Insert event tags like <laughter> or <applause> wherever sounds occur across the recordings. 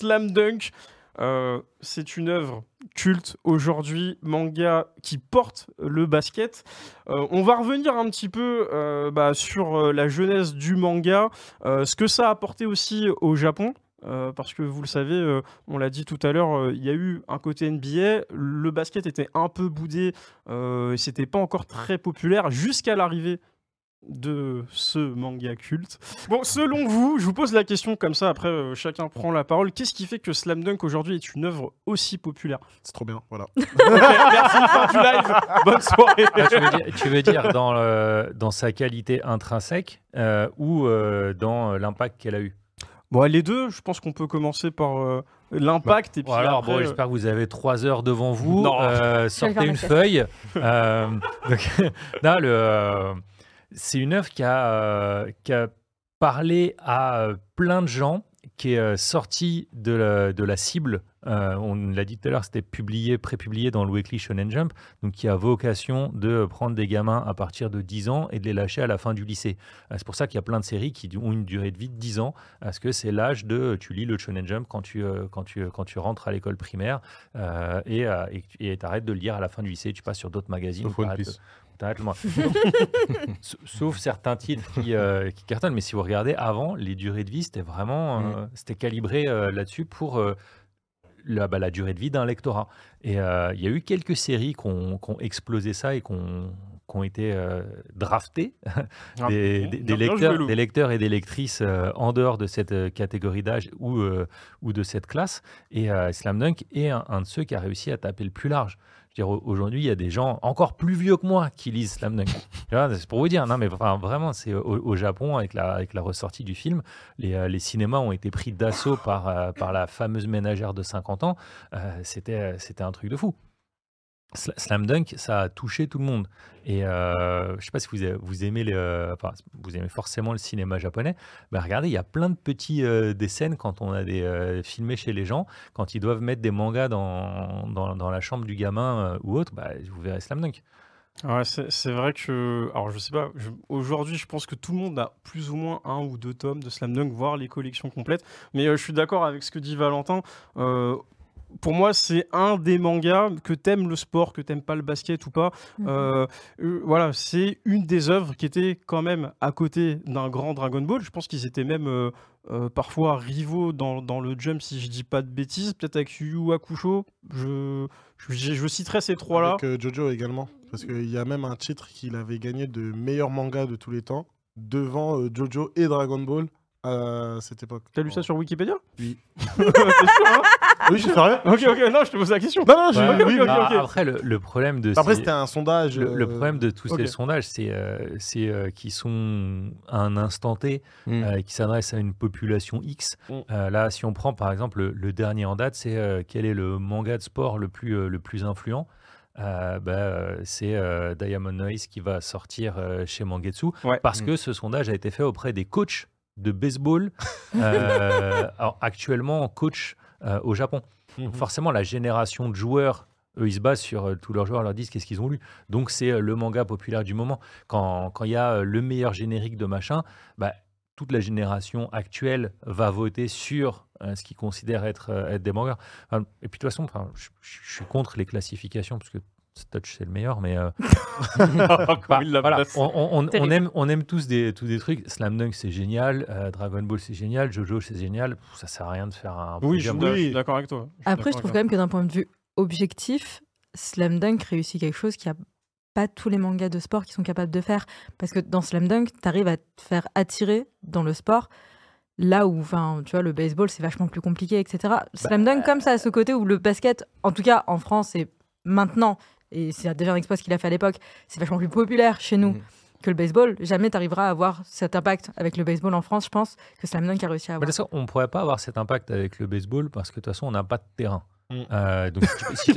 Slam Dunk. Euh, c'est une œuvre culte aujourd'hui, manga qui porte le basket. Euh, on va revenir un petit peu euh, bah, sur la jeunesse du manga, ce que ça a apporté aussi au Japon. parce que vous le savez, on l'a dit tout à l'heure, il y a eu un côté NBA, le basket était un peu boudé, c'était pas encore très populaire jusqu'à l'arrivée de ce manga culte. Bon, selon vous, je vous pose la question comme ça, après euh, chacun prend la parole. Qu'est-ce qui fait que Slam Dunk aujourd'hui est une œuvre aussi populaire? C'est trop bien, voilà. <laughs> merci, fin du live. Bonne soirée. Ah, tu, veux dire, dans, dans sa qualité intrinsèque euh, ou euh, dans l'impact qu'elle a eu? Bon, les deux, je pense qu'on peut commencer par l'impact. et puis alors, bon, j'espère que vous avez trois heures devant vous. sortez une feuille. <laughs> donc, <laughs> non, le c'est une œuvre qui a, euh, qui a parlé à euh, plein de gens, qui est euh, sortie de la, de la cible. on l'a dit tout à l'heure, c'était publié, prépublié dans le Weekly Shonen Jump, donc qui a vocation de prendre des gamins à partir de 10 ans et de les lâcher à la fin du lycée. c'est pour ça qu'il y a plein de séries qui ont une durée de vie de 10 ans, parce que c'est l'âge de tu lis le Shonen Jump quand tu, quand tu, quand tu rentres à l'école primaire et tu arrêtes de le lire à la fin du lycée, tu passes sur d'autres magazines. Sauf <laughs> certains titres euh, qui, cartonnent. Mais si vous regardez, avant, les durées de vie, c'était vraiment euh, mm. c'était calibré euh, là-dessus pour la, bah, la, durée de vie d'un lectorat. Et il y a eu quelques séries qui ont, explosé ça et qui ont, été draftés, <laughs> ah, des, lecteurs, des lecteurs et des lectrices en dehors de cette catégorie d'âge ou, ou de cette classe. Et Slam Dunk est un, de ceux qui a réussi à taper le plus large aujourd'hui, il y a des gens encore plus vieux que moi qui lisent Slam Dunk. <laughs> c'est pour vous dire, non, mais vraiment, c'est au, Japon, avec la, avec la ressortie du film, les, euh, les cinémas ont été pris d'assaut par, euh, par la fameuse ménagère de 50 ans. Euh, c'était, c'était un truc de fou. Slam Dunk, ça a touché tout le monde. Et euh, je ne sais pas si vous, euh, aimez forcément le cinéma japonais. Bah, regardez, il y a plein de petits euh, des scènes quand on a des filmés chez les gens, quand ils doivent mettre des mangas dans, la chambre du gamin ou autre. Bah, vous verrez Slam Dunk. C'est vrai que, alors je sais pas, aujourd'hui je pense que tout le monde a plus ou moins un ou deux tomes de Slam Dunk, voire les collections complètes. Mais je suis d'accord avec ce que dit Valentin pour moi, c'est un des mangas que t'aimes le sport, que t'aimes pas le basket ou pas. Mhm. Euh, euh, voilà, c'est une des œuvres qui était quand même à côté d'un grand Dragon Ball. Je pense qu'ils étaient même euh, parfois rivaux dans, dans, le jump, si je dis pas de bêtises. Peut-être avec Yu Hakusho. Je, je, je, citerai ces trois-là. Avec Jojo également. Parce qu'il y a même un titre qu'il avait gagné de meilleur manga de tous les temps, devant Jojo et Dragon Ball à cette époque. T'as lu ça sur Wikipédia? Oui. <laughs> sûr, hein oui, je fais rien. Ok, ok, non, je te pose la question. Non, non, je... oui, Après, le, problème de. Après, c'était un sondage. Le, euh, problème de tous ces sondages, c'est euh, c'est euh, qu'ils sont à un instant T, mm. qui s'adressent à une population X. Mm. là, si on prend par exemple le, dernier en date, c'est quel est le manga de sport le plus, le plus influent? Bah, c'est Diamond Noise qui va sortir chez Mangetsu parce mm. que ce sondage a été fait auprès des coachs de baseball <laughs> alors, actuellement coach euh, au Japon. Mhm. Forcément, la génération de joueurs eux, ils se basent sur euh, tous leurs joueurs, leur disent qu'est-ce qu'ils ont lu. Donc, c'est euh, le manga populaire du moment. Quand il y a le meilleur générique de machin, bah, toute la génération actuelle va voter sur ce qu'ils considèrent être, être des mangas. et puis, de toute façon, je, je, suis contre les classifications, parce que Touch c'est le meilleur, mais euh, <laughs> voilà, on, aime, on aime tous des, tous des trucs. Slam Dunk c'est génial, euh, Dragon Ball c'est génial, Jojo c'est génial. Ça sert à rien de faire un. Oui, je, suis d'accord avec toi. Après, je trouve quand même que d'un point de vue objectif, Slam Dunk réussit quelque chose qui a pas tous les mangas de sport qui sont capables de faire. Parce que dans Slam Dunk, tu arrives à te faire attirer dans le sport. Là où, enfin, tu vois, le baseball, c'est vachement plus compliqué, etc. Bah, Slam Dunk, comme ça, à ce côté où le basket, en tout cas en France et maintenant, et c'est déjà un exploit qu'il a fait à l'époque, c'est vachement plus populaire chez nous. Mhm. que le baseball. Jamais tu arriveras à avoir cet impact avec le baseball en France, je pense, que Slam Dunk a réussi à avoir. on ne pourrait pas avoir cet impact avec le baseball parce que de toute façon, on n'a pas de terrain? Donc, si,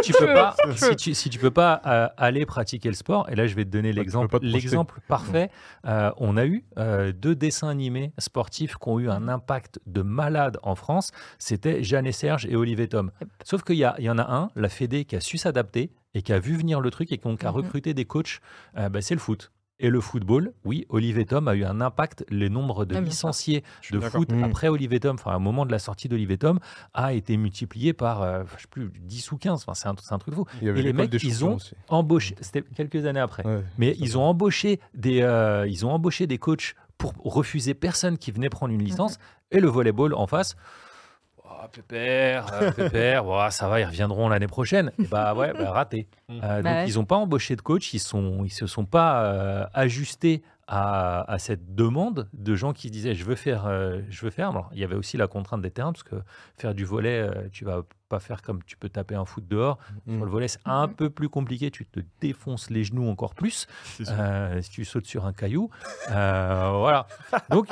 tu peux pas, si tu, peux pas aller pratiquer le sport, et là je vais te donner l'exemple, l'exemple parfait. Euh, on a eu euh, deux dessins animés sportifs qui ont eu un impact de malade en France. C'était Jeanne et Serge et Olivier Tom. Sauf qu'il y, y en a un, la Fédé, qui a su s'adapter et qui a vu venir le truc et qui a mhm. recruté des coachs. Euh, bah, c'est le foot. Et le football, oui, Olivier Tom a eu un impact. Le nombre de Ah, licenciés de foot Mm. après Olivier Tom, enfin, au moment de la sortie d'Olivier Tom, a été multiplié par, euh, je sais plus, 10 ou 15. Enfin, c'est un, c'est un truc de fou. Il y avait Et les mecs, des ils ont aussi. embauché, c'était quelques années après. Ouais, Mais ils ont embauché des, euh, ils ont embauché des coachs pour refuser personne qui venait prendre une licence. Et le volleyball en face. Oh, pépère, euh, <laughs> pépère, oh, ça va, ils reviendront l'année prochaine. Et bah ouais, bah, raté. Euh, Bah donc ouais. ils n'ont pas embauché de coach, ils ils se sont pas euh, ajustés à, à cette demande de gens qui se disaient je veux faire, euh, je veux faire. Alors, il y avait aussi la contrainte des terrains parce que faire du volet, euh, tu vas pas faire comme tu peux taper un foot dehors. Mm. Sur le volet, c'est un Mhm. peu plus compliqué. Tu te défonces les genoux encore plus euh, si tu sautes sur un caillou. Euh, voilà. Donc,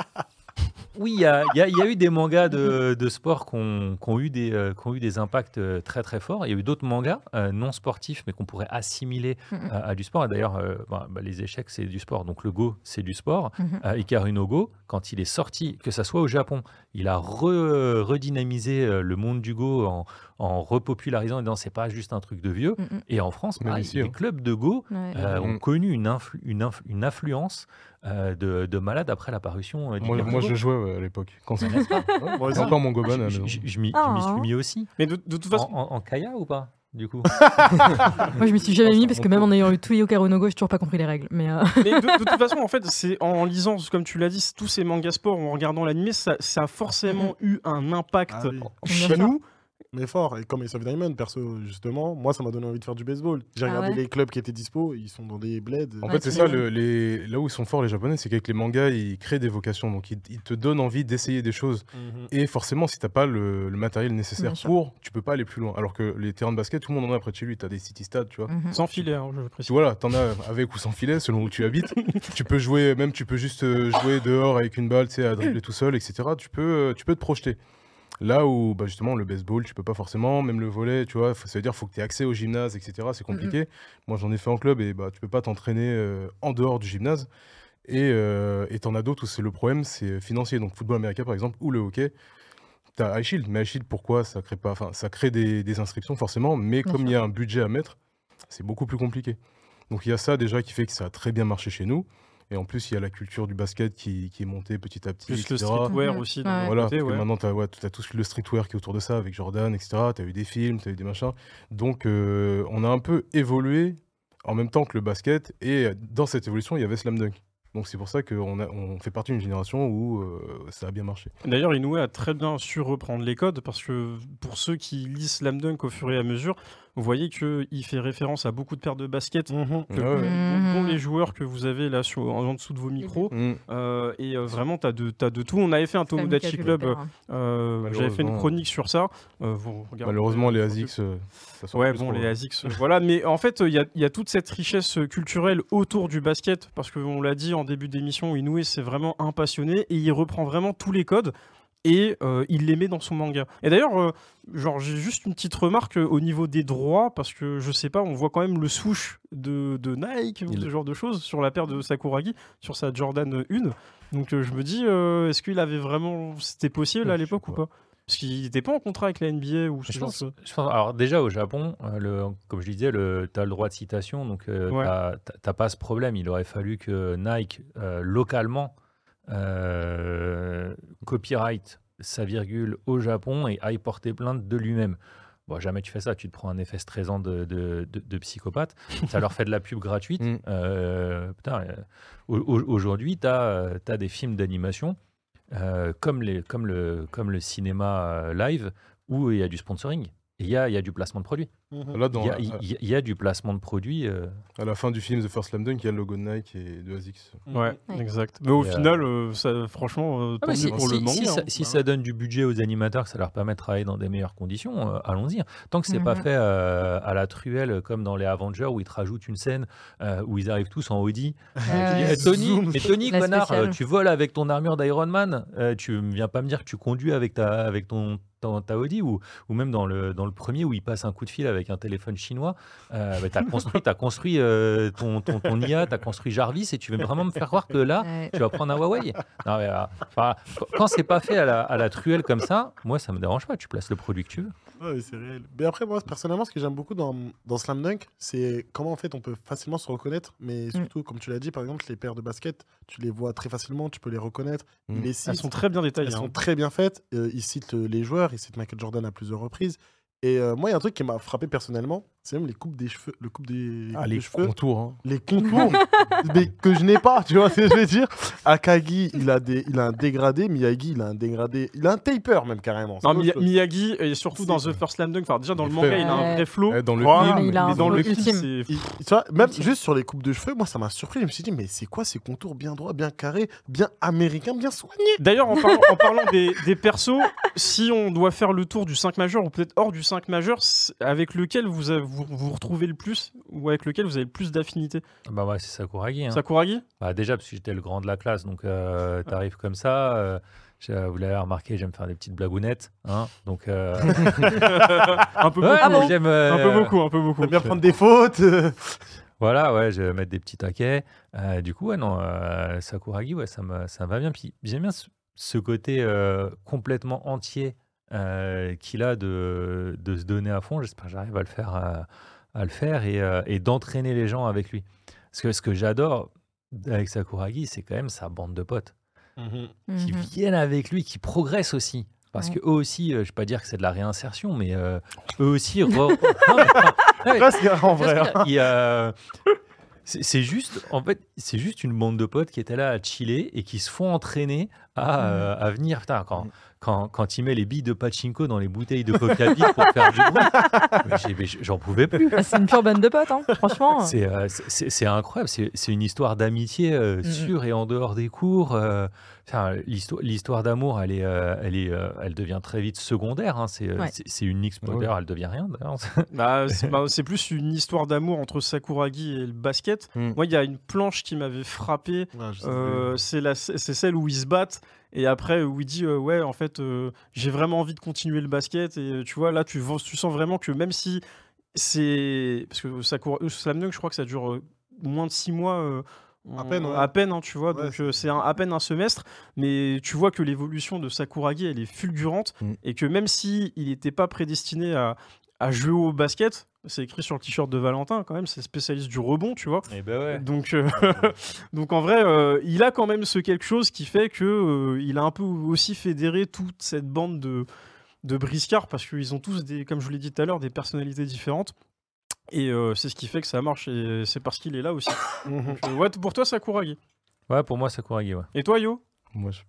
oui, il y a, y y eu des mangas de, de sport qui ont, qui ont eu des, euh, qui ont eu des impacts euh, très très forts. Il y a eu d'autres mangas euh, non sportifs, mais qu'on pourrait assimiler Mhm. à, à du sport. Et d'ailleurs, euh, bah, bah, les échecs, c'est du sport. Donc le Go, c'est du sport. Hikaru no Go, quand il est sorti, que ça soit au Japon, il a re- redynamisé euh, le monde du Go en, en repopularisant et disant c'est pas juste un truc de vieux. Mm, mm. Et en France, Même pareil, ici, les hein. clubs de Go Ouais. euh, ont Mm. connu une, influ- une, inf- une influence euh, de, de malade après l'apparition euh, du Moi, moi, je jouais ouais, à l'époque. Quand ça- pas <laughs> Ouais, encore mon Goban à la Je, maison. je- je m'y m'y suis Oh. mis aussi. Mais de, de toute En, façon, en- en Kaya ou pas? Du coup. <laughs> Moi, je me suis jamais mis parce que même en ayant eu tout Yokaro no Go, j'ai toujours pas compris les règles. Mais euh, <laughs> mais de, de toute façon, en fait, c'est en lisant, comme tu l'as dit, tous ces mangas sport, en regardant l'animé, ça, ça a forcément <laughs> eu un impact Ah oui. chez nous. Mais fort. Et comme Ace of Diamond, perso, justement, moi, ça m'a donné envie de faire du baseball. J'ai Ah regardé ouais les clubs qui étaient dispo, ils sont dans des bleds. En Ouais, fait, c'est ça, le- les... là où ils sont forts, les Japonais, c'est qu'avec les mangas, ils créent des vocations. Donc, ils, ils te donnent envie d'essayer des choses. Et forcément, si t'as pas le, le matériel nécessaire Bien sûr. pour, tu peux pas aller plus loin. Alors que les terrains de basket, tout le monde en a près de chez lui. T'as des city stades, tu vois. mhm. Sans filet, hein, je Tu précise. vois là, t'en as avec ou sans filet, selon où tu habites. <laughs> tu peux jouer, même tu peux juste euh, jouer dehors avec une balle, tu sais, à dribbler tout seul, etc. Tu peux, euh, tu peux te projeter. Là où, bah, justement, le baseball, tu peux pas forcément, même le volet, tu vois, faut- ça veut dire faut que tu aies accès au gymnase, etc. C'est compliqué. Moi, j'en ai fait en club et bah, tu peux pas t'entraîner euh, en dehors du gymnase. Et euh, t'en as d'autres où c'est le problème, c'est financier. Donc, football américain, par exemple, ou le hockey. T'as iShield, mais iShield, pourquoi? Ça crée pas, enfin, ça crée des, des inscriptions forcément, mais Bien comme il y a un budget à mettre, c'est beaucoup plus compliqué. Donc il y a ça déjà qui fait que ça a très bien marché chez nous. Et en plus, il y a la culture du basket qui, qui est montée petit à petit. Plus le etc. streetwear Mhm. aussi. Ouais. Voilà, côté, parce que ouais. maintenant, tu as, ouais, t'as tout le streetwear qui est autour de ça, avec Jordan, etc. Tu as eu des films, tu as eu des machins. Donc, euh, on a un peu évolué en même temps que le basket. Et dans cette évolution, il y avait Slam Dunk. Donc, c'est pour ça qu'on on fait partie d'une génération où euh, ça a bien marché. D'ailleurs, Inoue a très bien su reprendre les codes parce que pour ceux qui lisent Slam Dunk au fur et à mesure, vous voyez qu'il fait référence à beaucoup de paires de baskets. Mhm. que- Ouais, ouais. dont- dont Mhm. les joueurs que vous avez là sur, en dessous de vos micros. Mm. Euh, et euh, vraiment, tu as, de t'as de tout. On avait fait un Tomodachi Club. euh, J'avais fait une chronique sur ça. Euh, vous Malheureusement, les ASICS. euh, ça sort Ouais, plus bon, les. ASICS, euh, voilà. Mais en fait, il y, a- il y a toute cette richesse culturelle autour du basket, parce qu'on l'a dit en début d'émission, Inoue, c'est vraiment un passionné, et il reprend vraiment tous les codes, et euh, il les met dans son manga. Et d'ailleurs, euh, genre, j'ai juste une petite remarque euh, au niveau des droits, parce que je sais pas, on voit quand même le swoosh de, de Nike, ou ce genre de choses, sur la paire de Sakuragi, sur sa Jordan 1. Donc euh, je me dis, est-ce qu'il avait vraiment... C'était possible à l'époque ou pas. parce qu'il n'était pas en contrat avec la NBA ou ce Je genre de pense, choses. je pense- alors déjà au Japon, le, comme je disais, tu as le droit de citation, donc Ouais. t'as t'as pas ce problème. Il aurait fallu que Nike, localement, euh, copyright sa virgule au Japon et aille porter plainte de lui-même. Bon, jamais tu fais ça, tu te prends un effet stressant de, de, de- de psychopathe. <laughs> Ça leur fait de la pub gratuite. Mm. Euh, euh, au- au- aujourd'hui, tu as, des films d'animation euh, comme, les, comme, le, comme le cinéma live où il y a du sponsoring. Et Il y a, il y a du placement de produits. Mhm. Là, dans, Il y a, il y du placement de produits. euh, à la fin du film The First Slam Dunk, il y a le logo de Nike et de ASICS. Ouais, Ouais. exact. Mais au Et, euh, final, euh, ça, franchement, euh, Ah, tant si, pour si- le manga. si ça, hein. si ça donne du budget aux animateurs, que ça leur permet de travailler dans des meilleures conditions, euh, allons-y. Tant que c'est pas Mhm. fait euh, à la truelle comme dans les Avengers où ils te rajoutent une scène euh, où ils arrivent tous en Audi. Ouais, Tu dis, ouais. <laughs> Eh, Tony, mais Tony, <laughs> connard, spéciale. tu voles avec ton armure d'Iron Man. euh, tu ne viens pas me dire que tu conduis avec ta, avec ton, ton- ta Audi ou, ou même dans le, dans le premier où il passe un coup de fil avec un téléphone chinois. Euh, bah, tu as <laughs> construit, as construit euh, ton, ton, ton IA, tu as construit Jarvis et tu veux vraiment me faire croire que là, Ouais. tu vas prendre un Huawei? Non, mais, euh, quand c'est pas fait à la, à la truelle comme ça, moi ça me dérange pas. Tu places le produit que tu veux. Ouais, mais c'est réel. Mais après, moi, personnellement, ce que j'aime beaucoup dans, dans Slam Dunk, c'est comment en fait on peut facilement se reconnaître. Mm. Mais surtout, comme tu l'as dit, par exemple, les paires de basket, tu les vois très facilement, tu peux les reconnaître. Mm. Les Elles sont très bien détaillées. elles hein. sont très bien faites. Euh, il cite euh, les joueurs, il cite Michael Jordan à plusieurs reprises. Et euh, moi, il y a un truc qui m'a frappé personnellement, c'est même les coupes des cheveux, le coupe des, Ah, les cheveux, contours. hein. les contours, <laughs> mais que je n'ai pas, tu vois ce que je veux dire. Akagi, il a des, il a un dégradé, Miyagi, il a un dégradé, il a un taper même carrément. Non, chose. Miyagi, et surtout dans The First Slam Dunk, enfin, déjà dans le manga, il a un vrai flow. Dans le film, mais il a un mais dans le flow film, ultime. c'est. Il- tu vois, même Ultime. juste sur les coupes de cheveux, moi ça m'a surpris. Je me suis dit, mais c'est quoi ces contours bien droits, bien carrés, bien américains, bien soignés? D'ailleurs, en parlant, en parlant des, des persos, si on doit faire le tour du 5 majeur ou peut-être hors du 5 majeur, avec lequel vous, avez- vous vous retrouvez le plus ou avec lequel vous avez le plus d'affinité Bah ouais, c'est Sakuragi. hein. Sakuragi Bah, déjà, parce que j'étais le grand de la classe, donc euh, t'arrives comme ça. euh, j'ai- vous l'avez remarqué, j'aime faire des petites blagounettes. Hein, donc, euh, <laughs> Un peu ouais, beaucoup. Ah bon j'aime, euh, Un peu beaucoup, un peu beaucoup. Bien prendre des fautes. <laughs> Voilà, ouais, je vais mettre des petits taquets. Euh, du coup, ouais, non, euh, Sakuragi, ouais, ça me, ça me va bien. Puis j'aime bien ce, ce côté euh, complètement entier euh, qu'il a de, de se donner à fond. J'espère que j'arrive à le faire, à le faire et, euh, et d'entraîner les gens avec lui. Parce que ce que j'adore avec Sakuragi, c'est quand même sa bande de potes qui Mhm. viennent avec lui, qui progressent aussi. Parce Ouais. que eux aussi, euh, je ne vais pas dire que c'est de la réinsertion, mais euh, <laughs> eux aussi. Non, mais- <laughs> Presque en vrai. hein. c'est c'est juste, en fait, c'est juste une bande de potes qui étaient là à chiller et qui se font entraîner à, euh, à venir. Putain, quand, quand, quand il met les billes de pachinko dans les bouteilles de coca pour faire du bruit, <laughs> j'en pouvais plus. Ah, c'est une pure bande de potes, hein. franchement. C'est euh, incroyable. C'est une histoire d'amitié euh, sur et en dehors des cours. euh, enfin, l'histoire l'histoire d'amour, elle, est, euh, elle, est, euh, elle devient très vite secondaire. hein. C'est Ouais. une X Ah ouais. d'ailleurs, elle devient rien. <laughs> Bah, c'est bah, c'est plus une histoire d'amour entre Sakuragi et le basket. Mm. Moi, il y a une planche qui m'avait frappé. Ouais, Euh, la- c'est celle où ils se battent et après où il dit euh, ouais en fait euh, j'ai vraiment envie de continuer le basket. Et euh, tu vois là tu, sens vraiment que même si c'est parce que Sakura, euh, Slam Dunk je crois que ça dure moins de six mois euh, À peine, ouais. à peine hein, tu vois. Ouais, donc c'est- euh, à peine un semestre. Mais tu vois que l'évolution de Sakuragi elle est fulgurante. Mm. et que même si il n'était pas prédestiné à, à jouer au basket c'est écrit sur le t-shirt de Valentin quand même c'est spécialiste du rebond tu vois Et ben ouais. donc, euh, <laughs> donc en vrai, euh, il a quand même ce quelque chose qui fait que euh, il a un peu aussi fédéré toute cette bande de, de briscards parce qu'ils ont tous des, comme je vous l'ai dit tout à l'heure, des personnalités différentes. Et euh, c'est ce qui fait que ça marche et c'est parce qu'il est là aussi. <coughs> Donc, euh, ouais, pour toi, Sakuragi. Ouais, pour moi, Sakuragi, ouais. Et toi, Yo? Moi, je-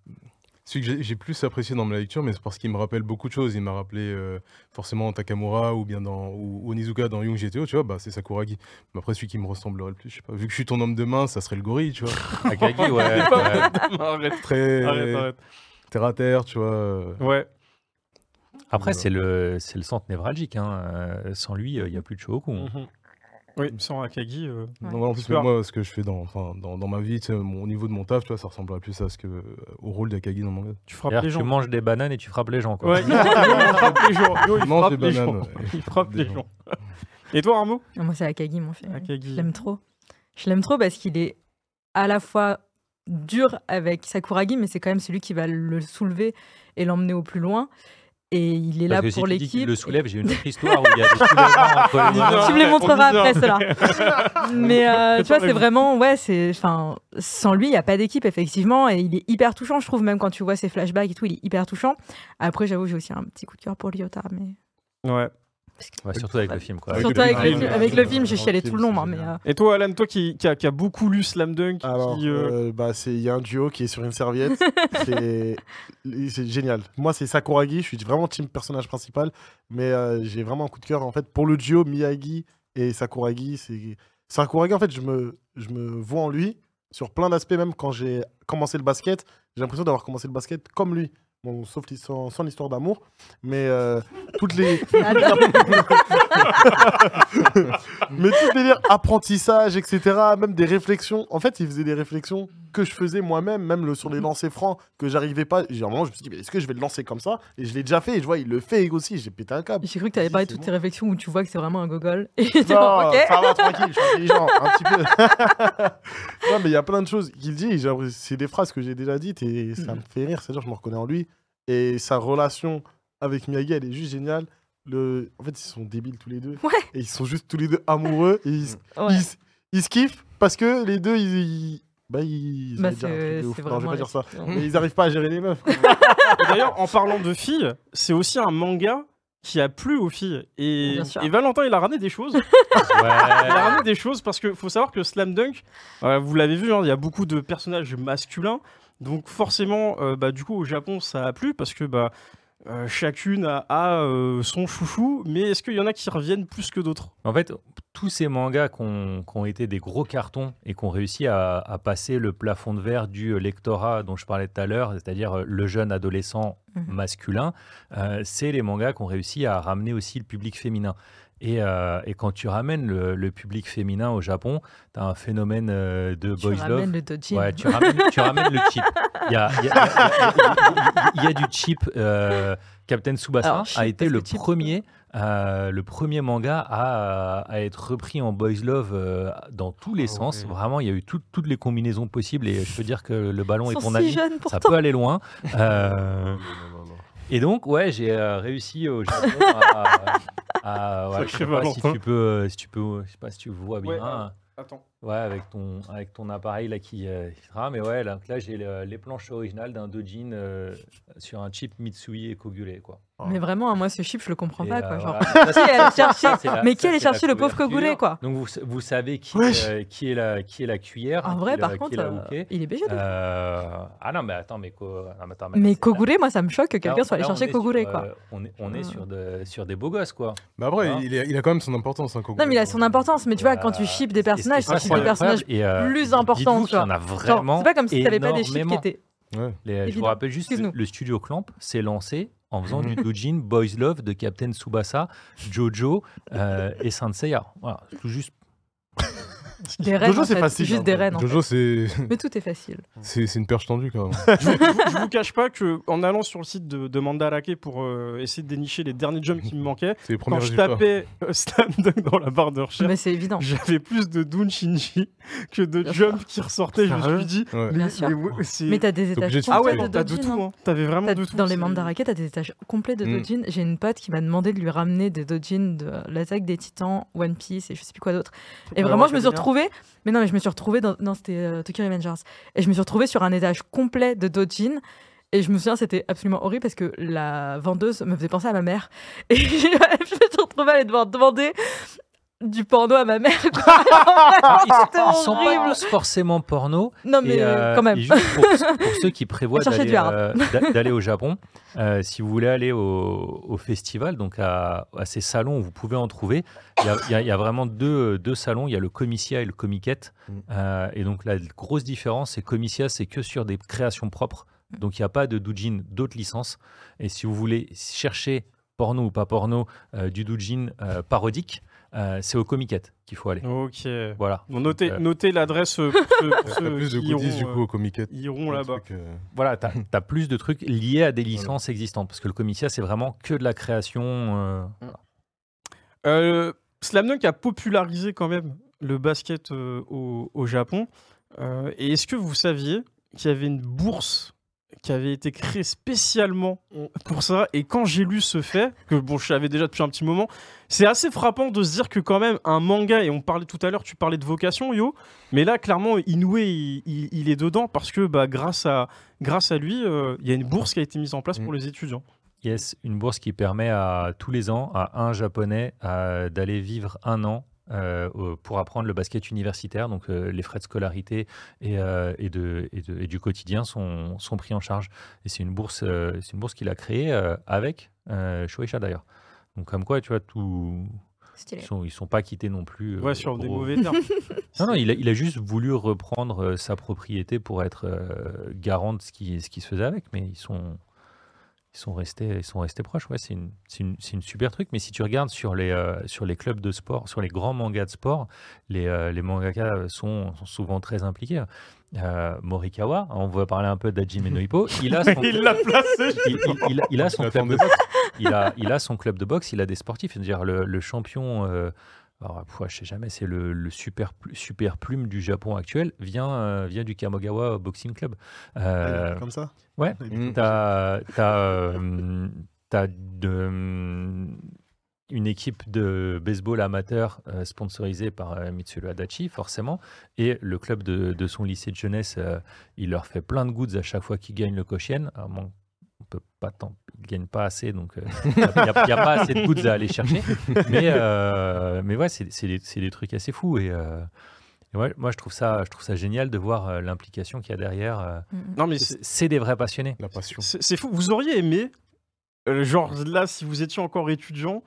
celui que j'ai- plus apprécié dans ma lecture, mais c'est parce qu'il me rappelle beaucoup de choses. Il m'a rappelé euh, forcément Takamura ou bien dans ou, Onizuka dans Young GTO, tu vois, bah, c'est Sakuragi. Mais après, celui qui me ressemblerait le plus, je sais pas. Vu que je suis ton homme de main, ça serait le gorille, tu vois. <laughs> Akagi, ouais. ouais. arrête, Très arrête, arrête. terre à terre, tu vois. euh, Ouais. Après, Voilà. c'est le, c'est le centre névralgique. hein. Euh, sans lui, il n'y a plus de Shogoku. Mhm. Oui, sans Akagi. euh, Ouais. Donc, en plus, moi, ce que je fais dans, enfin, dans, dans ma vie, tu mon, au niveau de mon taf, tu vois, ça ressemblerait plus à ce que, au rôle d'Akagi dans mon manga. tu frappes les tu gens. manges des bananes et tu frappes les gens. Quoi. Ouais, il, <laughs> il frappe les gens. Il mange frappe des les bananes, gens. ouais. Il frappe Des les gens. gens. Et toi, Armo Ah, Moi, c'est Akagi, mon fait. Akagi. Je l'aime trop. Je l'aime trop parce qu'il est à la fois dur avec Sakuragi, mais c'est quand même celui qui va le soulever et l'emmener au plus loin. Et il est Parce là que si pour qu'il l'équipe. le soulève, j'ai une autre histoire où il y a des soulèvements <laughs> entre les mains. Tu me les On montreras après, ceux-là. Mais euh, tu vois, c'est vraiment, ouais, c'est, enfin, sans lui, il n'y a pas d'équipe, effectivement, et il est hyper touchant, je trouve, même quand tu vois ses flashbacks et tout, il est hyper touchant. Après, j'avoue, j'ai aussi un petit coup de cœur pour Lyota, mais Ouais. Ouais, surtout avec le film. Quoi. Avec surtout le avec, film, le, ouais. avec le film, j'ai chialé tout le long, mais euh, Et toi, Alan, toi qui, qui, a, qui a beaucoup lu Slam Dunk, Alors, qui, euh, euh, bah, c'est il y a un duo qui est sur une serviette. <laughs> c'est c'est génial. Moi, c'est Sakuragi. Je suis vraiment team personnage principal, mais euh, j'ai vraiment un coup de cœur en fait pour le duo Miyagi et Sakuragi. C'est Sakuragi. En fait, je me je me vois en lui sur plein d'aspects. Même quand j'ai commencé le basket, j'ai l'impression d'avoir commencé le basket comme lui. Bon, sauf l'histoire- son histoire d'amour, mais euh, toutes les <laughs> <laughs> mais tout délire apprentissage, etc. Même des réflexions. En fait, il faisait des réflexions que je faisais moi-même, même le, sur les lancers francs que j'arrivais pas. J'ai un moment, je me suis dit, mais est-ce que je vais le lancer comme ça? Et je l'ai déjà fait. Et je vois, il le fait aussi. J'ai pété un câble. j'ai cru que tu avais parlé de toutes bon. tes réflexions où tu vois que c'est vraiment un gogol. <laughs> Et Non, genre, ok. ça va, tranquille, je suis intelligent, un petit peu. non, mais il y a plein de choses qu'il dit. C'est des phrases que j'ai déjà dites et ça me fait rire. C'est-à-dire, je me reconnais en lui. Et sa relation avec Miyagi, elle est juste géniale. le... En fait, ils sont débiles tous les deux. Ouais. Et ils sont juste tous les deux amoureux. Et ils, s- Ouais. ils, ils se kiffent parce que les deux, ils. ils- Bah, ils. Bah, c'est Non, je vais pas dire ça. Mais ils arrivent pas à gérer les meufs. D'ailleurs, en parlant de filles, c'est aussi un manga qui a plu aux filles. Et, Valentin, il a ramené des choses. <laughs> Il a ramené des choses parce qu'il faut savoir que Slam Dunk, euh, vous l'avez vu, hein, il y a beaucoup de personnages masculins. Donc forcément, euh, bah, du coup, au Japon, ça a plu parce que bah, euh, chacune a, a, euh, son chouchou. Mais est-ce qu'il y en a qui reviennent plus que d'autres? En fait, tous ces mangas qui ont, qui ont été des gros cartons et qui ont réussi à, à passer le plafond de verre du lectorat dont je parlais tout à l'heure, c'est-à-dire le jeune adolescent Mhm. masculin, euh, c'est les mangas qui ont réussi à ramener aussi le public féminin. Et, euh, et quand tu ramènes le, le public féminin au Japon, tu as un phénomène euh, de Tu boys love. ramènes le. Ouais, tu ramènes, tu ramènes le chip. Il y a, il y il y du chip. euh, Captain Tsubasa Alors, a été le premier, euh, le premier manga à, à être repris en boys love euh, dans tous les Ah sens. ouais. Vraiment, il y a eu tout- toutes les combinaisons possibles et je peux dire que le ballon est si ami. Ça pourtant. peut aller loin. <laughs> Euh, Non, non, non. et donc, ouais, j'ai euh, réussi au Japon à. À- ouais, je sais pas si tu peux, euh, si tu peux, je sais pas si tu vois bien. Ouais, euh, Attends. Ouais, avec ton, avec ton appareil là qui. euh, qui sera. mais ouais, là, là j'ai le- les planches originales d'un Dojin euh, sur un chip Mitsui et Kogure. Quoi. Mais vraiment, hein, moi, ce chip, je le comprends Et, pas. euh, Quoi. Genre, voilà. <laughs> Ça, qui est allé chercher la- Mais qui allait chercher le pauvre. Kogure, quoi Donc vous, vous savez qui, Wesh. est, euh, qui, est la, qui est la cuillère. En vrai, par contre, euh, il est BG. de ouf. Euh, Ah non, mais attends, mais, co- non, mais, attends, mais Mais là, c'est- Kogure, moi, ça me choque que quelqu'un soit allé chercher est sur, Kogure, quoi. euh, on est, on est Euh. sur, de- sur des beaux gosses, quoi. Mais après, Hein il, est- il a quand même son importance. Hein, Non, mais il a son importance. Mais tu vois, quand tu Euh, ships des personnages, tu c'est des personnages euh, plus importants, Genre, vraiment. C'est pas comme si t'avais pas des chips qui étaient. Je vous rappelle juste, le studio Clamp s'est lancé en faisant Mhm. du doujin Boys Love de Captain Tsubasa, Jojo <laughs> euh, et Saint Seiya. Voilà, tout juste. Des reines. Jojo, en c'est fait. facile, Juste hein. des reines. en Jojo, c'est fait. Mais tout est facile. <laughs> c'est c'est une perche tendue quand même. je, vous, je vous- je vous cache pas que en allant sur le site de, de Mandarake pour euh, essayer de dénicher les derniers jumps qui me manquaient, C'est les premiers quand je résultats. tapais euh, Slam Dunk dans la barre de recherche, Mais c'est évident. j'avais plus de Dun Shinji que de Bien jump qui ressortaient. Je me Sérieux suis dit, Ouais. Bien sûr. ouais, c'est- Mais t'as des T'es obligé étages de ah ouais, complets non, de t'as de dojin. tout. hein. Hein. T'avais vraiment T'as- de tout. Dans les c'est- mandarakes, t'as des étages complets de Mm. dojin. J'ai une pote qui m'a demandé de lui ramener des dojins de l'attaque des titans, One Piece et je sais plus quoi d'autre. Et vraiment, je me suis Academia. Mais non, mais je me suis retrouvée dans. Non, c'était euh, Tokyo Revengers. Et je me suis retrouvée sur un étage complet de dojin. Et je me souviens, c'était absolument horrible parce que la vendeuse me faisait penser à ma mère. Et <laughs> je me suis retrouvée à aller devoir demander du porno à ma mère. quoi. <laughs> <laughs> Ils, sont pas tous forcément porno. Non, mais Et, euh, quand même. et juste pour, <laughs> pour ceux qui prévoient d'aller euh, d'a- d'aller au Japon, euh, si vous voulez aller au, au festival, donc à, à ces salons où vous pouvez en trouver, il y a, y y vraiment deux, deux salons. Il y a le Comicia et le Comiquette. Mm. Euh, et donc la grosse différence, c'est Comicia, c'est que sur des créations propres. Donc il n'y a pas de doujin d'autres licences. Et si vous voulez chercher porno ou pas porno euh, du doujin euh, parodique, euh, c'est au Comiquette qu'il faut aller. Ok. Voilà. Bon, notez, Euh, notez l'adresse euh, pour ceux, pour <laughs> T'as ceux plus de qui goodies du iront, coup euh, au Comiquette. iront là-bas. euh, Voilà, tu as, plus de trucs liés à des licences existantes. Parce que le Comicia, c'est vraiment que de la création. euh, Euh, Slam Dunk a popularisé quand même le basket euh, au, au Japon. Euh, et est-ce que vous saviez qu'il y avait une bourse qui avait été créée spécialement pour ça Et quand j'ai lu ce fait, que bon, je savais déjà depuis un petit moment, c'est assez frappant de se dire que quand même un manga, et on parlait tout à l'heure, tu parlais de vocation, Yo, mais là, clairement, Inoue, il, il- il est dedans parce que bah, grâce, à, grâce à lui, euh, il y a une bourse qui a été mise en place pour Mm. les étudiants. Yes, une bourse qui permet à tous les ans à un japonais d'aller vivre un an euh, au- pour apprendre le basket universitaire. Donc euh, les frais de scolarité et, euh, et, de, et, de- et du quotidien sont, sont pris en charge. Et c'est une bourse, euh, c'est une bourse qu'il a créée euh, avec euh, Shueisha d'ailleurs. Donc comme quoi, tu vois, tout, ils sont, ils sont pas quittés non plus. euh, Ouais, sur des au- mauvais termes. <laughs> <laughs> Non, non, il a, il a juste voulu reprendre euh, sa propriété pour être euh, garant de ce qui, ce qui se faisait avec, mais ils sont, ils sont, restés, ils sont restés proches. Ouais, c'est une, une, une super truc. Mais si tu regardes sur les, euh, sur les clubs de sport, sur les grands mangas de sport, les, euh, les mangaka sont, sont souvent très impliqués. Euh, Morikawa, on va parler un peu d'Hajime no Ippo, il a <laughs> son, il l'a placé. il, il- il a- il a son <laughs> club de boxe. Il a, il a son club de boxe, il a des sportifs. C'est-à-dire le, le champion, euh, alors, pff, je sais jamais, c'est le, le super, super plume du Japon actuel, vient, euh, vient du Kamogawa Boxing Club. Euh, Comme ça? ouais. Mm. T'as, t'as, euh, t'as de, une équipe de baseball amateur euh, sponsorisée par euh, Mitsuyo Adachi, forcément. Et le club de, de son lycée de jeunesse, euh, il leur fait plein de goods à chaque fois qu'ils gagnent le Koshien. On peut pas tant, ils gagnent pas assez, donc euh, il n'y a, pas assez de goods à aller chercher. Mais, euh, mais ouais, c'est des, trucs assez fous. Et, euh, et ouais, moi, je trouve, ça, je trouve ça génial de voir euh, l'implication qu'il y a derrière. euh. Mm, mm. Non, mais c'est- des vrais passionnés. La passion. c'est c'est fou. Vous auriez aimé, euh, genre là, si vous étiez encore étudiant,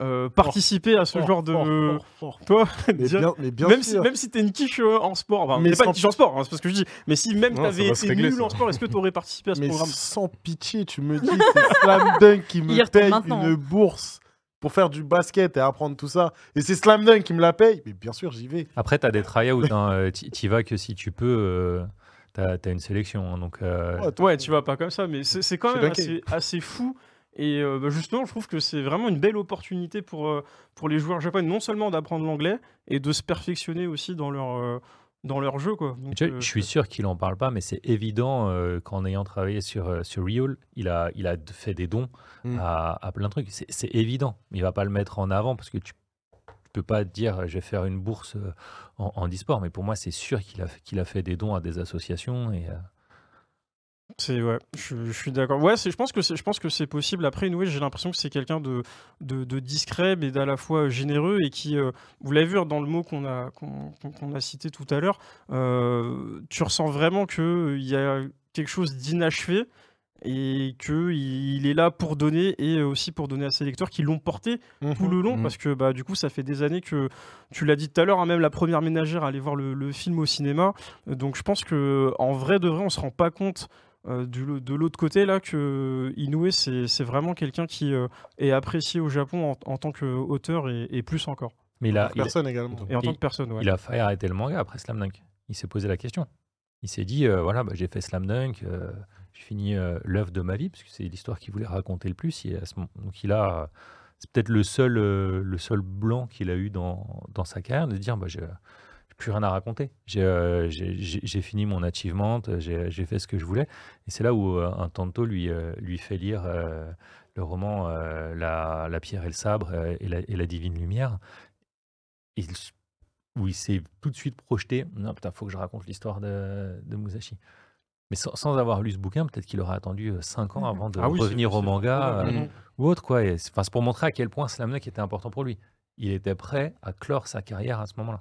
euh, participer à ce Fort, genre de. fort, fort, fort. Toi, Mais dire- bien, mais bien même si, même si t'es une quiche euh, en sport, enfin, Mais pas une quiche en sport, hein, c'est pas ce que je dis, mais si même t'avais été régler, nul ça. en sport, est-ce que t'aurais participé à ce Mais programme sans pitié, tu me dis, c'est Slam Dunk qui me paye une bourse pour faire du basket et apprendre tout ça. Et c'est Slam Dunk qui me la paye. Mais bien sûr, j'y vais. Après, tu as des tryouts. Hein, euh, t'y vas que si tu peux. euh, t'as as une sélection. hein, donc, euh, Ouais, Ouais, tu vas pas comme ça, mais c'est quand même assez fou. Et euh, bah, justement, je trouve que c'est vraiment une belle opportunité pour, euh, pour les joueurs japonais, non seulement d'apprendre l'anglais, et de se perfectionner aussi dans leur, euh, dans leur jeu. Quoi. Donc, euh, je suis sûr qu'il en parle pas, mais c'est évident euh, qu'en ayant travaillé sur, euh, sur Real, il a, il a fait des dons Mm. à, à plein de trucs. C'est c'est évident. Il va pas le mettre en avant parce que tu peux pas te dire je vais faire une bourse en, en e-sport, mais pour moi, c'est sûr qu'il a, qu'il a fait des dons à des associations. Et, euh, C'est ouais, je, je suis d'accord. Ouais, je pense que c'est, je pense que c'est possible. Après, Inoue, j'ai l'impression que c'est quelqu'un de, de, de discret, mais d'à la fois généreux et qui, euh, vous l'avez vu dans le mot qu'on a qu'on, a cité tout à l'heure, euh, tu ressens vraiment que il y a quelque chose d'inachevé et que il, est là pour donner et aussi pour donner à ses lecteurs qui l'ont porté tout le long Mhm. parce que bah du coup ça fait des années que tu l'as dit tout à l'heure hein, même la première ménagère allait voir le, le film au cinéma Euh, donc je pense que en vrai de vrai on se rend pas compte euh, du- de l'autre côté là que Inoue c'est c'est vraiment quelqu'un qui euh, est apprécié au Japon en, en tant qu'auteur et, et plus encore mais il a, il, Personne également. et en tant que personne ouais. il a failli arrêter le manga après Slam Dunk. Il s'est posé la question. Il s'est dit euh, voilà, bah, j'ai fait Slam Dunk, euh, j'ai fini euh, l'œuvre de ma vie, parce que c'est l'histoire qu'il voulait raconter le plus. Et à ce moment- donc il a. C'est peut-être le seul, euh, le seul blanc qu'il a eu dans, dans sa carrière de dire bah, j'ai plus rien à raconter. J'ai euh, fini mon achievement, j'ai j'ai fait ce que je voulais. Et c'est là où euh, un tanto lui, euh, lui fait lire euh, le roman euh, la, la pierre et le sabre euh, et, la, et la divine lumière. Il où il s'est tout de suite projeté. Non, putain, faut que je raconte l'histoire de, de Musashi. Mais sans, sans avoir lu ce bouquin, peut-être qu'il aurait attendu 5 ans avant de Ah oui, revenir au manga euh, ou autre. Quoi. C'est enfin, c'est pour montrer à quel point Slam Dunk était important pour lui. Il était prêt à clore sa carrière à ce moment-là.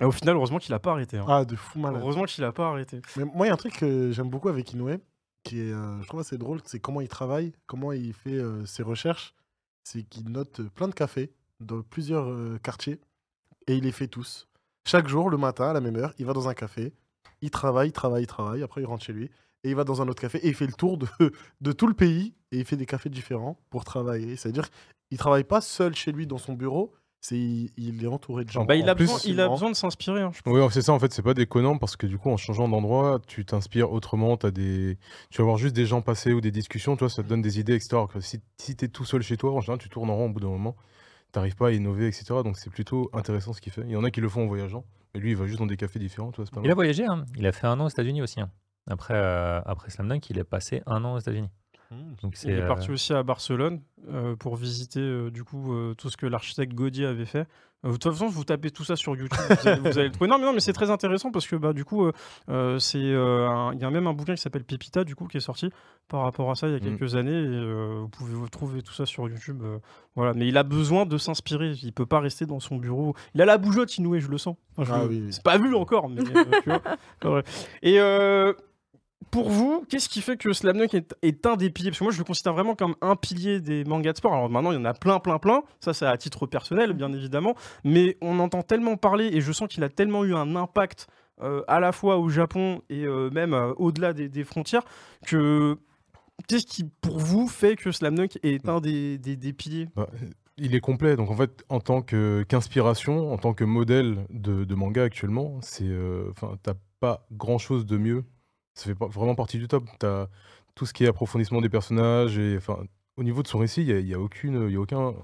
Et au final heureusement qu'il a pas arrêté hein. Ah, de fou malade. heureusement qu'il a pas arrêté Mais moi, il y a un truc que j'aime beaucoup avec Inoue, qui est, euh, je trouve assez drôle, c'est comment il travaille, comment il fait euh, ses recherches. C'est qu'il note plein de cafés dans plusieurs euh, quartiers et il les fait tous. Chaque jour, le matin, à la même heure, il va dans un café, il travaille, il travaille, il travaille, après il rentre chez lui et il va dans un autre café et il fait le tour de, <laughs> de tout le pays et il fait des cafés différents pour travailler. C'est-à-dire qu'il travaille pas seul chez lui dans son bureau, c'est il, est entouré de gens. Bah, il, En a plus, besoin, il a besoin de s'inspirer hein, je pense. Oui, c'est ça en fait, c'est pas déconnant parce que du coup, en changeant d'endroit, tu t'inspires autrement. As des... Tu vas voir juste des gens passer ou des discussions, toi, ça te donne des idées, etc. Si si tu es tout seul chez toi, en général, tu tournes en rond au bout d'un moment, t'arrives pas à innover, etc. Donc c'est plutôt intéressant ce qu'il fait. Il y en a qui le font en voyageant, mais lui, il va juste dans des cafés différents, toi, pas Il a voyagé, hein. il a fait un an aux États-Unis aussi. hein. Après, euh, après Slam Dunk, il est passé un an aux États-Unis. Donc Il est euh, parti aussi à Barcelone euh, pour visiter euh, du coup euh, tout ce que l'architecte Gaudier avait fait. De toute façon, vous tapez tout ça sur YouTube, vous allez, vous allez le trouver. Non, mais non, mais c'est très intéressant parce que bah du coup, c'est euh, il y a même un bouquin qui s'appelle Pépita du coup qui est sorti par rapport à ça il y a Mm. quelques années. Et, euh, vous pouvez vous trouver tout ça sur YouTube. euh, voilà, mais il a besoin de s'inspirer. Il peut pas rester dans son bureau. Il a la bougeotte Inoué, je le sens. Enfin, je Ah oui, oui. C'est pas vu encore, mais euh, tu vois. <laughs> Vrai. Et euh, pour vous, qu'est-ce qui fait que Slam Dunk est, un des piliers? Parce que moi, je le considère vraiment comme un pilier des mangas de sport. Alors maintenant, il y en a plein, plein, plein. Ça, c'est à titre personnel, bien évidemment. Mais on entend tellement parler et je sens qu'il a tellement eu un impact euh, à la fois au Japon et euh, même euh, au-delà des, frontières que. Qu'est-ce qui, pour vous, fait que Slam Dunk est un des, des- piliers? Bah, il est complet. Donc en fait, en tant qu'inspiration, en tant que modèle de, manga actuellement, c'est, enfin, t'as pas grand chose de mieux. Ça fait pas- vraiment partie du top. T'as tout ce qui est approfondissement des personnages et enfin, au niveau de son récit, il y a, il y a aucune, il y a aucun,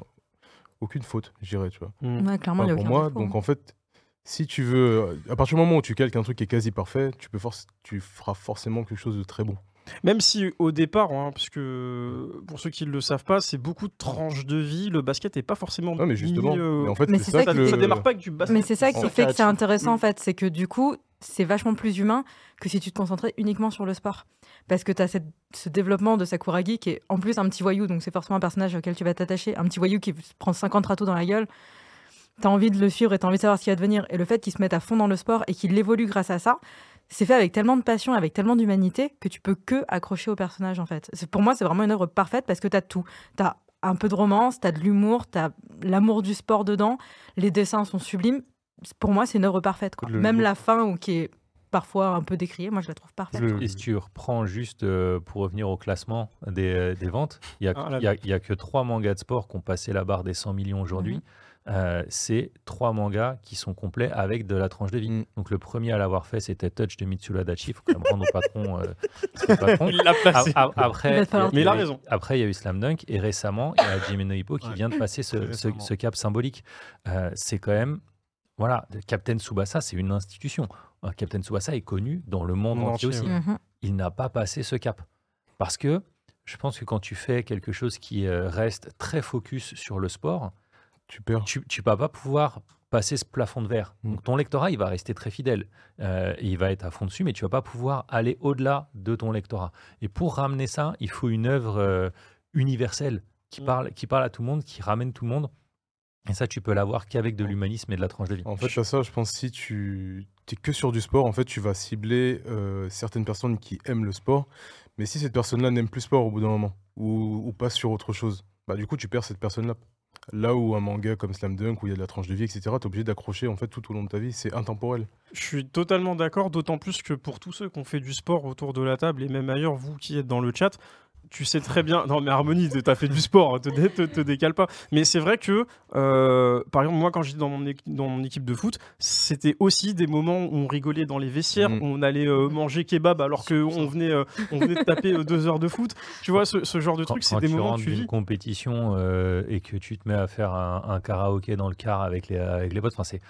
aucune faute, je dirais, tu vois. Ouais, clairement, Enfin, il y a pour aucun moi, défaut, donc hein. en fait, si tu veux, à partir du moment où tu calques un truc qui est quasi parfait, tu peux forc- tu feras forcément quelque chose de très bon. Même si au départ, hein, parce que pour ceux qui ne le savent pas, c'est beaucoup de tranches de vie. Le basket n'est pas forcément. Ouais, mais justement, mis, euh, mais en fait, Mais c'est ça, ça que ça, le... ça démarre pas avec du basket. Mais c'est ça qui en fait que c'est intéressant en Mm. fait, c'est que du coup, c'est vachement plus humain que si tu te concentrais uniquement sur le sport. Parce que tu as ce développement de Sakuragi qui est en plus un petit voyou, donc c'est forcément un personnage auquel tu vas t'attacher, un petit voyou qui prend 50 râteaux dans la gueule. Tu as envie de le suivre et tu as envie de savoir ce qui va devenir. Et le fait qu'il se mette à fond dans le sport et qu'il évolue grâce à ça, c'est fait avec tellement de passion, avec tellement d'humanité que tu peux que accrocher au personnage en fait. C'est- Pour moi, c'est vraiment une œuvre parfaite parce que tu as tout. Tu as un peu de romance, tu as de l'humour, tu as l'amour du sport dedans, les dessins sont sublimes. Pour moi, c'est une œuvre parfaite. quoi. Le- Même la fin, qui est parfois un peu décriée, moi je la trouve parfaite. le- Et si tu reprends juste euh, pour revenir au classement des, euh, des ventes, il n'y a, Ah a que trois mangas de sport qui ont passé la barre des 100 millions aujourd'hui. Mhm. Euh, c'est trois mangas qui sont complets avec de la tranche de vie. Mm. Donc le premier à l'avoir fait, c'était Touch de Mitsuru Adachi. Il faut quand même rendre au patron. euh, patron. <laughs> Il l'a A- placé. a- après, Il Mais il a raison. Après, il y a eu Slam Dunk et récemment, il y a Jimmy no Hippo qui Ouais. vient de passer ce, ce- cap symbolique. Euh, c'est quand même, voilà, Captain Tsubasa, c'est une institution. Captain Tsubasa est connu dans le monde entier aussi. ouais. Mhm. Il n'a pas passé ce cap parce que je pense que quand tu fais quelque chose qui reste très focus sur le sport, Tu perds. tu ne vas pas pouvoir passer ce plafond de verre. Mm. Donc ton lectorat, il va rester très fidèle. Euh, il va être à fond dessus, mais tu vas pas pouvoir aller au-delà de ton lectorat. Et pour ramener ça, il faut une œuvre euh, universelle qui Mm. parle, qui parle à tout le monde, qui ramène tout le monde. Et ça, tu peux l'avoir qu'avec de l'humanisme et de la tranche de vie. En fait, à ça, je pense si tu es que sur du sport, en fait, tu vas cibler euh, certaines personnes qui aiment le sport. Mais si cette personne-là n'aime plus le sport au bout d'un moment, ou, ou passe sur autre chose, bah du coup, tu perds cette personne-là. Là où un manga comme Slam Dunk, où il y a de la tranche de vie, etc., tu es obligé d'accrocher en fait tout au long de ta vie. C'est intemporel. Je suis totalement d'accord, d'autant plus que pour tous ceux qui ont fait du sport autour de la table et même ailleurs, vous qui êtes dans le chat, tu sais très bien. Non, mais Harmonie, t'as fait du sport, te, dé- te, te décale pas. Mais c'est vrai que, euh, par exemple, moi, quand j'étais dans mon, équi- dans mon équipe de foot, c'était aussi des moments où on rigolait dans les vestiaires, où on allait euh, manger kebab alors qu'on venait, euh, on venait de taper deux heures de foot. Tu vois, ce, ce genre de Quand, truc, c'est des tu moments que tu vis. compétition euh, et que tu te mets à faire un, un karaoké dans le car avec les, avec les potes, enfin, c'est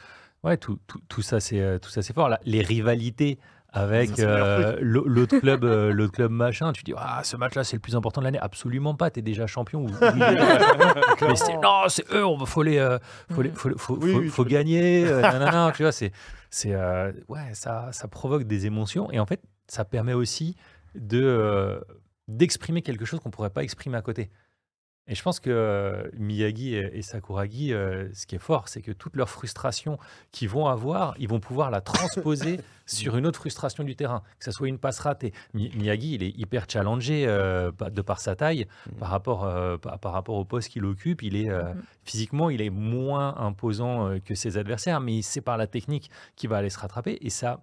ouais, tout, tout, tout ça, c'est tout ça, c'est fort. Là, les rivalités avec euh, l'au- l'autre club, euh, <laughs> l'autre club machin, tu dis ah ce match-là c'est le plus important de l'année. Absolument pas, t'es déjà champion. ou- ou- <laughs> Mais c'est non, c'est eux, on va faut les, euh, faut, les- faut, faut, Oui, faut- oui, faut tu- gagner. <laughs> nanana, tu vois, c'est c'est euh, ouais, ça, ça provoque des émotions et en fait ça permet aussi de euh, d'exprimer quelque chose qu'on pourrait pas exprimer à côté. Et je pense que euh, Miyagi et, et Sakuragi, euh, ce qui est fort, c'est que toute leur frustration qu'ils vont avoir, ils vont pouvoir la transposer <laughs> sur une autre frustration du terrain, que ce soit une passe ratée. Mi- Miyagi, il est hyper challengé euh, de par sa taille, Mhm. par, rapport, par, par rapport au poste qu'il occupe. Il est, Mhm. physiquement, il est moins imposant que ses adversaires, mais c'est par la technique qu'il va aller se rattraper. Et ça,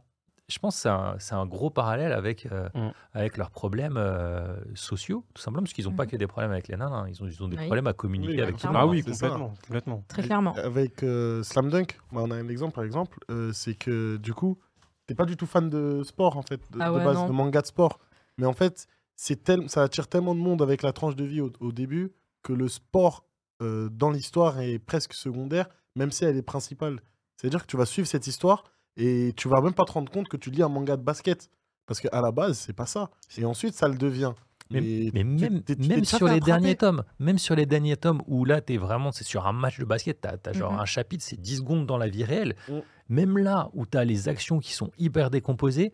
je pense que c'est un, c'est un gros parallèle avec, euh, avec leurs problèmes euh, sociaux, tout simplement, parce qu'ils n'ont pas Mhm. que des problèmes avec les nains, hein. ils, ont, ils ont des Oui. problèmes à communiquer Oui, avec tout le clairement. Ah oui, complètement, complètement. Très clairement. Avec euh, Slam Dunk, bah, on a un exemple par exemple, euh, c'est que du coup, t'es pas du tout fan de sport en fait, de, Ah de base, non. de manga de sport. Mais en fait, c'est tel, ça attire tellement de monde avec la tranche de vie au, au début que le sport euh, dans l'histoire est presque secondaire, même si elle est principale. C'est-à-dire que tu vas suivre cette histoire et tu vas même pas te rendre compte que tu lis un manga de basket. Parce qu'à la base, c'est pas ça. Et ensuite, ça le devient. Mais, Et mais tu- même, tu sur les attraper. derniers tomes, même sur les derniers tomes où là, tu es vraiment, c'est sur un match de basket, tu as, genre Mhm. un chapitre, c'est 10 secondes dans la vie réelle. Mm. Même là où tu as les actions qui sont hyper décomposées,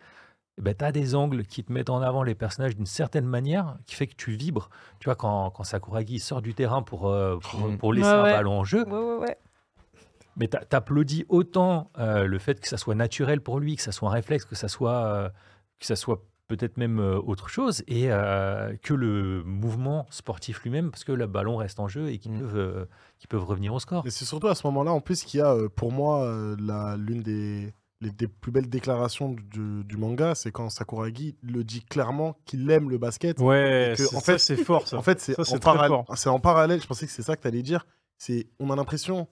ben, tu as des angles qui te mettent en avant les personnages d'une certaine manière qui fait que tu vibres. Tu vois, quand, quand Sakuragi sort du terrain pour, euh, pour, Mm. pour laisser Ouais, un ouais. ballon en jeu, Ouais, ouais, ouais. Mais t'a- t'applaudis autant euh, le fait que ça soit naturel pour lui, que ça soit un réflexe, que ça soit, euh, que ça soit peut-être même euh, autre chose, et euh, que le mouvement sportif lui-même, parce que le ballon reste en jeu et qu'ils Mm. peuvent, euh, qu'ils peuvent revenir au score. Et c'est surtout à ce moment-là, en plus, qu'il y a, pour moi, l'une des, les- des plus belles déclarations du, du manga, c'est quand Sakuragi le dit clairement qu'il aime le basket. Ouais, que, c'est- en ça, fait- c'est fort ça. En fait, c'est Ça, c'est en, en parallèle, je pensais que c'est ça que tu allais dire. C'est, on a l'impression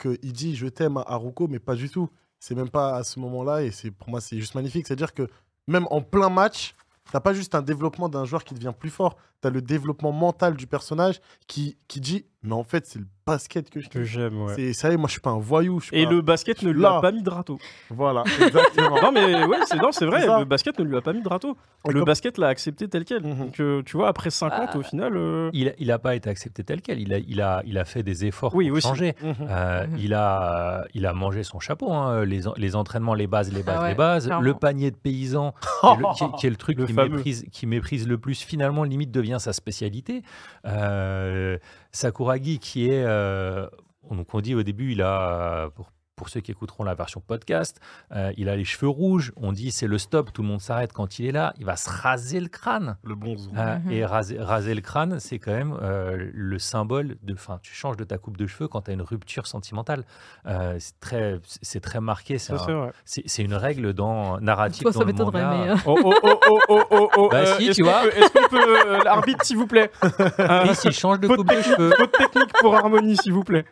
qu'il dit je t'aime à Haruko, mais pas du tout. C'est même pas à ce moment-là, et c'est pour moi, c'est juste magnifique. C'est-à-dire que même en plein match, t'as pas juste un développement d'un joueur qui devient plus fort, tu as le développement mental du personnage qui, qui dit mais en fait, c'est le basket que je Que j'aime, ouais. C'est, ça moi, je suis pas un voyou. je suis Et pas- le basket je ne lui a là. pas mis de râteau. Voilà, exactement. <laughs> non, mais ouais, c'est non, c'est vrai, C'est ça. le basket ne lui a pas mis de râteau. Et Le comme- basket l'a accepté tel quel. Mhm. Donc, euh, tu vois, après 50, Ah. au final. euh, Il, il a pas été accepté tel quel. Il a, il a, il a fait des efforts Oui, pour aussi. changer. Mhm. Euh, Mhm. il, a, il a mangé son chapeau, hein, les, en- les entraînements, les bases, les bases, Ah ouais, les bases. clairement. Le panier de paysan, qui est le, qui- qui est le truc Le qui, fameux. méprise, qui méprise le plus, finalement, limite devient sa spécialité. Euh, Sakuragi, qui est. euh, donc, on dit au début, il a. Pour, pour ceux qui écouteront la version podcast, euh, il a les cheveux rouges. On dit c'est le stop, tout le monde s'arrête quand il est là. Il va se raser le crâne. Le bon zoom. Euh, Mhm. Et raser, raser le crâne, c'est quand même euh, le symbole de. Enfin, tu changes de ta coupe de cheveux quand tu as une rupture sentimentale. Euh, c'est très, c'est très marqué. C'est un- une règle dans narrative. Toi, ça m'étonnerait, mais. Oh, oh, oh, oh, oh, oh, oh. Bah euh, si, tu vois. Est-ce qu'on peut. L'arbitre, s'il vous plaît? <laughs> Euh, Chris, il change de coupe de cheveux. faute technique pour Harmonie, s'il vous plaît.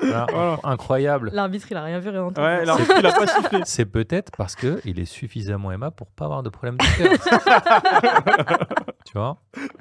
Voilà, Voilà. Incroyable. L'arbitre, il a rien vu, rien entendu. Ouais, l'arbitre, il a pas sifflé. <laughs> C'est peut-être parce que il est suffisamment aimable pour pas avoir de problème de cœur. <laughs> tu vois?